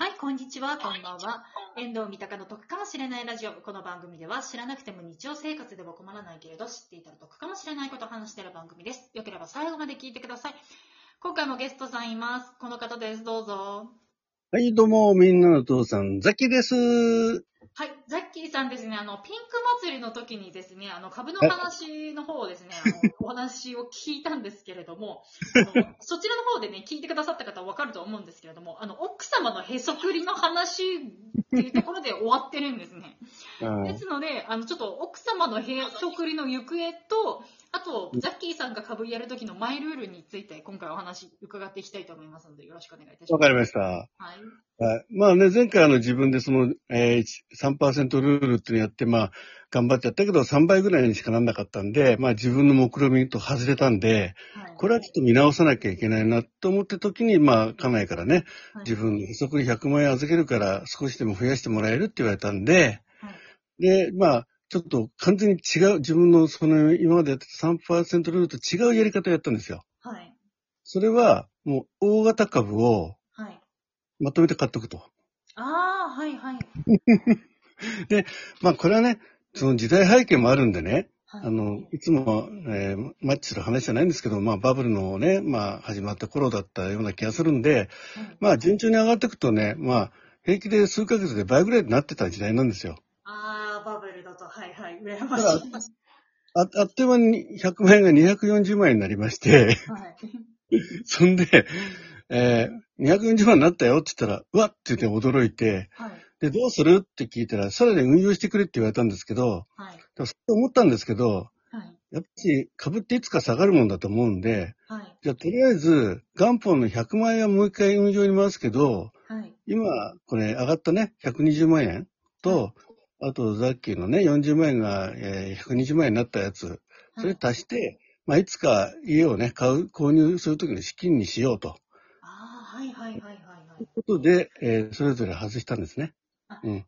はい、こんにちは、こんばんは。遠藤三鷹の得かもしれないラジオ。この番組では知らなくても日常生活では困らないけれど、知っていたら得かもしれないことを話している番組です。よければ最後まで聞いてください。今回もゲストさんいます。この方です。どうぞ。はい、どうも、みんなの父さん、ザキです。はい、ザッキーさんですね、あの、ピンク祭りの時にですね、あの、株の話の方をですね、あの、お話を聞いたんですけれども、あのそちらの方でね、聞いてくださった方はわかると思うんですけれども、あの、奥様のへそくりの話っていうところで終わってるんですね。ですので、あの、ちょっと奥様のへそくりの行方と、あと、ザッキーさんが株やる時のマイルールについて、今回お話伺っていきたいと思いますので、よろしくお願いいたします。わかりました。はい。はい。まあね、前回あの自分でその、えー、3%ルールっていうのやって、まあ、頑張ってやったけど、3倍ぐらいにしかなんなかったんで、まあ自分の目論見と外れたんで、はい。これはちょっと見直さなきゃいけないなと思った時に、まあ、家内からね、はい自分の不足に100万円預けるから少しでも増やしてもらえるって言われたんで、はいで、まあ、ちょっと完全に違う、自分のその今までやってた3%ルールと違うやり方をやったんですよ。はい。それは、もう大型株をはい。まとめて買っとくと。ああ、はい、はい。まあこれはね、その時代背景もあるんでね、はい。あの、いつも、えーマッチする話じゃないんですけど、まあバブルのね、まあ始まった頃だったような気がするんで、はいまあ順調に上がっていくとね、まあ平気で数ヶ月で倍ぐらいになってた時代なんですよ。羨またしい。だああっという間に100万円が240万円になりまして、はい。そんで、えー240万になったよって言ったら、うわっって言って驚いて、はい。で、どうするって聞いたら、さらに運用してくれって言われたんですけど、はい。でもそう思ったんですけど、はい。やっぱり株っていつか下がるもんだと思うんで、はい。じゃあとりあえず元本の100万円はもう一回運用に回すけど、はい。今これ上がったね、120万円と、あとさっきのね、40万円が、えー120万円になったやつ、それ足して、まあいつか家をね、買う、購入するときの資金にしようと。ああ、はいはいはいはいはい。ということで、えーそれぞれ外したんですね。あうん。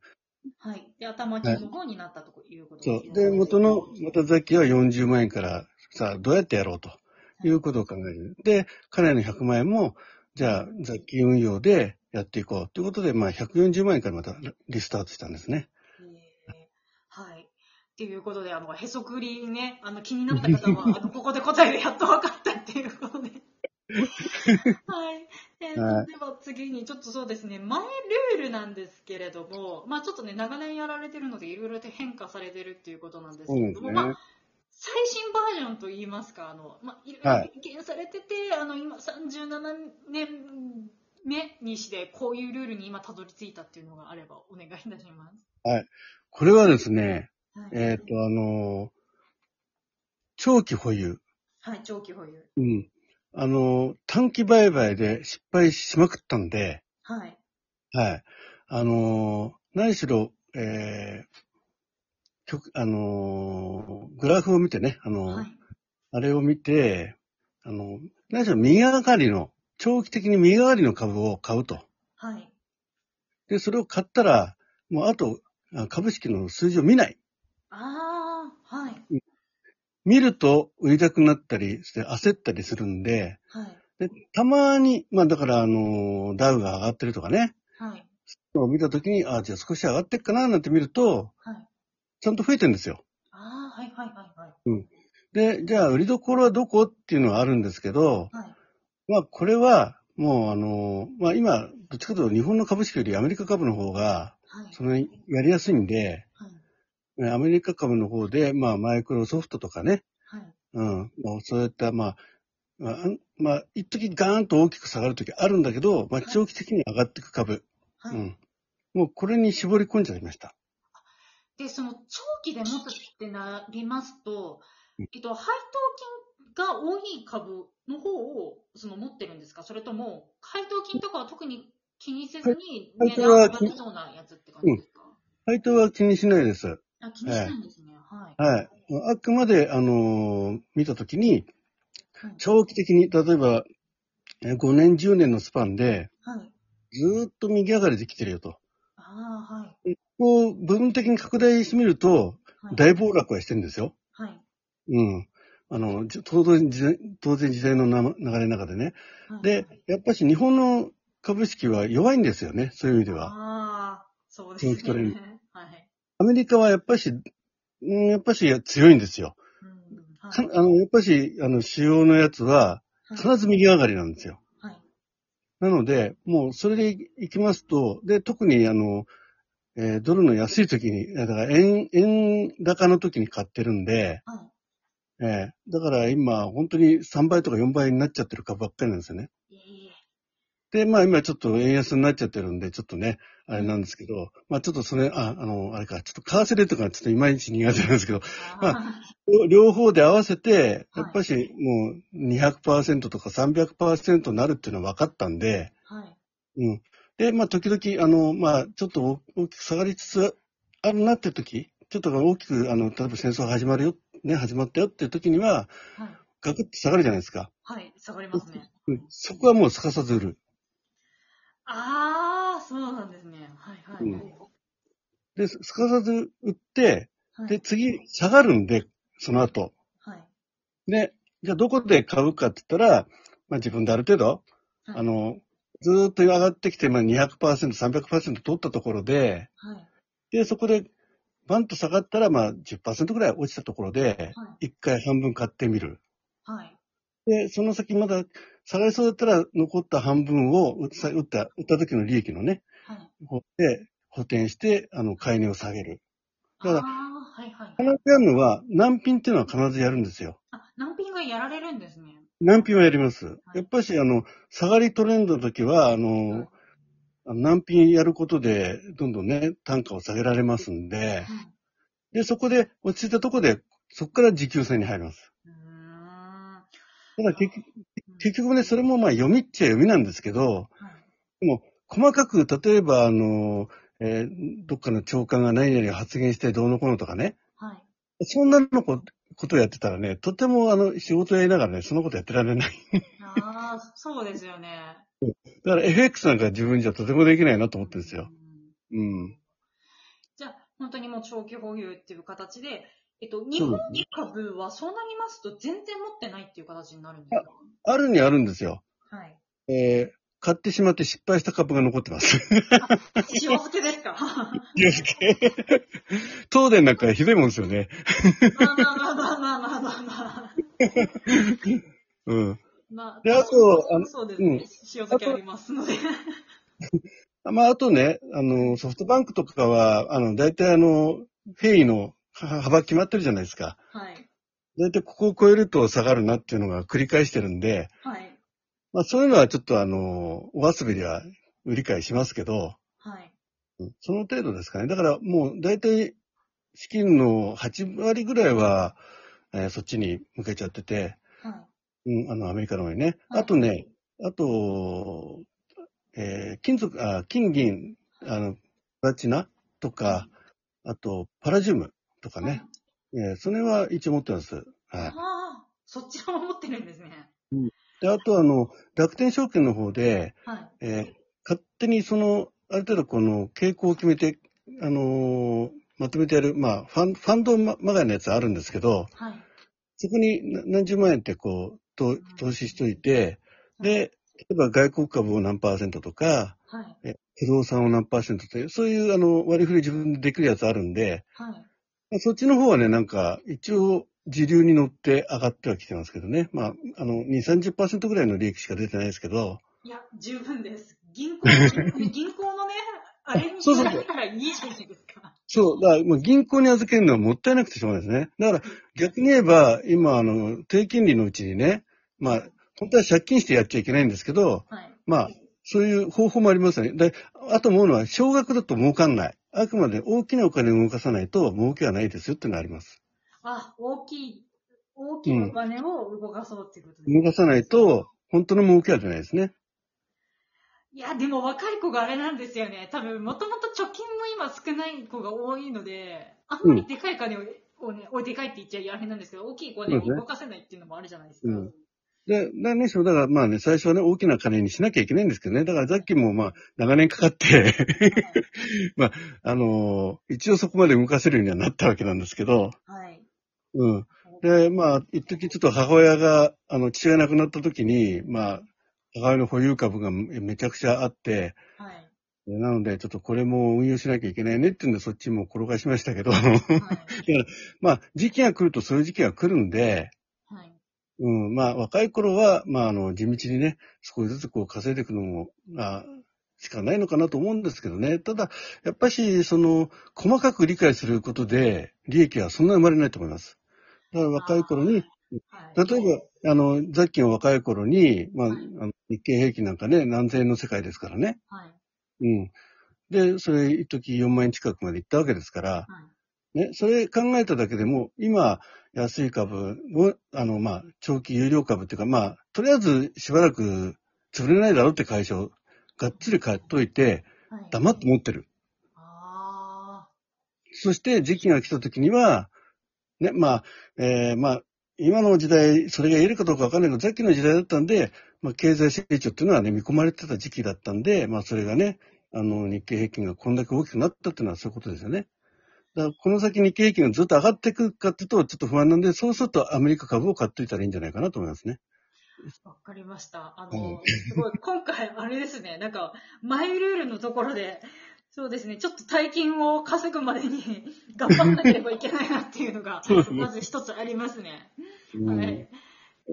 はい。で、頭金の方になったということそう。ねで、元の、またザッキーは40万円から、さあ、どうやってやろうということを考える。で、彼の100万円も、じゃあ、ザッキー運用でやっていこうということで、まあ、140万円からまたリスタートしたんですね。っていうことで、あの、へそくりね、あの、気になった方は、あの、ここで答えがやっと分かったっていうことで。はい。えーはいでは次に、ちょっとそうですね、マイルールなんですけれども、まあちょっとね、長年やられてるので、いろいろと変化されてるっていうことなんですけれども、ね。まあ、最新バージョンといいますか、あの、まあ、いろいろはい経験されてて、あの、今37年目にして、こういうルールに今たどり着いたっていうのがあればお願いいたします。これはですね、はい。えっ、と、あのー長期保有。はい、長期保有。うん。あのー短期売買で失敗しまくったんで、はい。はい。あのー何しろ、えー曲、あのーグラフを見てね、あのーはい。あれを見て、あの、何しろ右上がりの、長期的に右上がりの株を買うと。はい。で、それを買ったら、もうあと、あ株式の数字を見ない。ああ、はい。見ると売りたくなったりして焦ったりするんで、はい。でたまに、まあだから、あの、ダウが上がってるとかね、はい。を見たときに、あ、じゃあ少し上がってっかななんて見ると、はい。ちゃんと増えてるんですよ。ああ、はい、はい、はい、はい。で、じゃあ売りどころはどこっていうのはあるんですけど、はい。まあこれは、もうあの、まあ今、どっちかというと日本の株式よりアメリカ株の方が、はい。そのやりやすいんで、はい。ねアメリカ株の方で、まあマイクロソフトとかね、はい。うん、もうそういった、まあ、まあ、まあ、一時ガーンと大きく下がるときあるんだけど、まあ長期的に上がっていく株。はい。うん。もうこれに絞り込んじゃいました。で、その長期で持つってなりますとうん、えっと、配当金が多い株の方をその持ってるんですか？それとも、配当金とかは特に気にせずにはい値段が上がりそうなやつって感じですか、配当は気にしないです。あ、気にしないんですね。はい。はい。あくまで、あのー見たときに、はい。長期的に、例えば、え5年、10年のスパンで、はい。ずーっと右上がりできてるよと。ああ、はい。こう、部分的に拡大してみると、はい。大暴落はしてるんですよ。はい。うん。あの、じ当然時代、当然時代のな流れの中でね。はい、で、やっぱし日本の株式は弱いんですよね、そういう意味では。ああ、そうですね。長期トレン。アメリカはやっぱし、うんやっぱし強いんですよ。うんはいかあの、やっぱし、あの、主要のやつは、必ず右上がりなんですよ。はい。なので、もうそれでいきますと、で、特にあの、えードルの安い時に、だから円、円高の時に買ってるんで、はい。えーだから今、本当に3倍とか4倍になっちゃってる株ばっかりなんですよね。で、まあ今ちょっと円安になっちゃってるんで、ちょっとね、あれなんですけど、まあちょっとそれ、あ、あの、あれか、ちょっと為替レートがちょっといまいち苦手なんですけど、まあ両方で合わせて、はいやっぱしもう200%とか300%になるっていうのは分かったんで、ーはい。うん。で、まあ、時々、あの、まあ、ちょっと大きく下がりつつあるなって時、ちょっと大きく、あの、例えば戦争始まるよ、ね、始まったよっていう時には、はい。ガクッと下がるじゃないですか。はい。下がりますね。うん。そこはもうすかさず売る。ああ、そうなんですね。はいはいはい。で、すかさず売って、はいで、次、下がるんで、その後。はい。で、じゃあどこで買うかって言ったら、まあ自分である程度、はいあの、ずーっと上がってきて、まあ200%、300%取ったところで、はい。で、そこで、バンと下がったら、まあ10%ぐらい落ちたところで、はい。一回半分買ってみる。はい。で、その先まだ下がりそうだったら、残った半分を打った、打った、打った時の利益のね、はい。方で補填して、あの、買い値を下げる。だからはいはい。必ずやるのは、難品っていうのは必ずやるんですよ。あ、難品がやられるんですね。難品はやります。やっぱし、あの、下がりトレンドの時は、あの、あの難品やることで、どんどんね、単価を下げられますんで、はい。で、そこで、落ち着いたところで、そこから持久戦に入ります。だ結局、結局ね、それもまあ読みっちゃ読みなんですけど、はい。細かく、例えば、あの、えーどっかの長官が何々を発言してどうのこうのとかね、はい。そんなのこことをやってたらね、とてもあの、仕事やりながらね、そのことやってられない。ああ、そうですよね。だから FX なんか自分じゃとてもできないなと思ってるんですよ。うんうん。じゃあ、本当にもう長期保有っていう形で、えっと、日本株はそうなりますと全然持ってないっていう形になるんですか？あるにあるんですよ。はい。えー買ってしまって失敗した株が残ってます。塩漬けですか気をつけ。東電なんかひどいもんですよね。まあまあまあまあまあまあまあまあ。うん。まあ、であとあのそうですね。うん塩漬けありますので。まあ、あとね、あの、ソフトバンクとかは、あの、大体あの、変異のは 幅決まってるじゃないですか。はい。大体ここを超えると下がるなっていうのが繰り返してるんで、はい。まあそういうのはちょっとあの、お遊びでは売り買いしますけど、はい。うんその程度ですかね。だからもう大体資金の8割ぐらいは、えーそっちに向けちゃってて、はい。うん、あの、アメリカの方にね。はいあとね、あと、えー金属、あ、金銀、あの、プラチナとか、あと、パラジウムとかね。えーそれは一応持ってます。はい。ああ、そっちらも持ってるんですね。で、あとあの、楽天証券の方で、はい。えー勝手にその、ある程度この傾向を決めて、あのーまとめてやる、まあ、ファン、ファンドままがいのやつあるんですけど、はい。そこにな何十万円ってこう、と投資しといて、で、例えば外国株を何パーセントとか、はい。不動産を何パーセントという、そういうあの割り振り自分でできるやつあるんで、はい。まあそっちの方はね、なんか一応時流に乗って上がってはきてますけどね。まあ、あの、2、30%ぐらいの利益しか出てないですけど、いや、十分です。銀行の、銀行のね、あれに比べたらいいじゃないですか。そう、だからもう銀行に預けるのはもったいなくてしょうがないですね。だから逆に言えば、今あの、低金利のうちにね、まあ、本当は借金してやっちゃいけないんですけど、はい。まあ、そういう方法もありますよね。で、あと思うのは、少額だと儲かんない。あくまで大きなお金を動かさないと儲けはないですよっていうのがあります。あ、大きい、大きいお金を動かそうっていうことです。動かさないと、本当の儲けは出ないですね。いや、でも若い子があれなんですよね。多分、もともと貯金も今少ない子が多いので、あんまりでかい金を、をね、おでかいって言っちゃあれなんですけど、大きい子でそうですね動かせないっていうのもあるじゃないですか。うんで、だね、そうだからまあね、最初はね、大きな金にしなきゃいけないんですけどね。だからさっきもまあ、長年かかって、まあ、あのー一応そこまで動かせるようにはなったわけなんですけど、はい。うん。で、まあ、一時ちょっと母親が、あの、父が亡くなった時に、まあ、互いの保有株がめちゃくちゃあって、はい。なので、ちょっとこれも運用しなきゃいけないねっていうんで、そっちも転がしましたけど、はい。まあ、時期が来るとそういう時期が来るんで、はい。うん、まあ、若い頃は、まあ、あの、地道にね、少しずつこう稼いでいくのも、あしかないのかなと思うんですけどね。ただ、やっぱし、その、細かく理解することで、利益はそんな生まれないと思います。だから若い頃に、はい。例えば、あの、ザッキーの若い頃に、まあ、はいあの日経平均なんかね、何千円の世界ですからね。はい。うん。で、それ、一時4万円近くまで行ったわけですから、はい。ね、それ考えただけでも、今、安い株を、あの、まあ、長期有料株っていうか、まあ、とりあえずしばらく潰れないだろうって会社をがっつり買っといて、はい。黙って持ってる。あそして時期が来た時には、ね、まあ、えーまあ、今の時代、それが言えるかどうかわかんないけど、さっきの時代だったんで、まあ、経済成長っていうのはね、見込まれてた時期だったんで、まあ、それがね、あの、日経平均がこんだけ大きくなったっていうのはそういうことですよね。だから、この先日経平均がずっと上がっていくかっていうと、ちょっと不安なんで、そうするとアメリカ株を買っといたらいいんじゃないかなと思いますね。あ。わかりました。あうんの、すごい、今回、あれですね、なんか、マイルールのところで、そうですね、ちょっと大金を稼ぐまでに 頑張んなければいけないなっていうのがまず一つありますね。うんはい。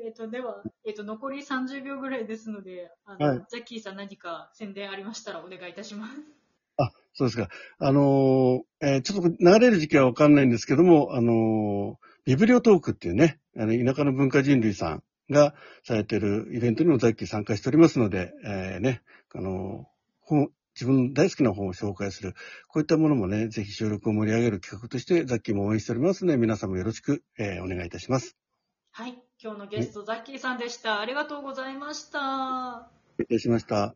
えっ、と、では、えっ、と、残り30秒ぐらいですので、あの、はいジャッキーさん何か宣伝ありましたらお願いいたします。あ、そうですか。あのーえーちょっと流れる時期はわかんないんですけども、あのービブリオトークっていうね、あの、田舎の文化人類さんがされてるイベントにもザッキー参加しておりますので、えーね、あのー本、自分の大好きな本を紹介する、こういったものもね、ぜひ収録を盛り上げる企画として、ザッキーも応援しておりますので、皆さんもよろしく、えーお願いいたします。はい。今日のゲスト、ザッキーさんでした。ありがとうございました。失礼しました。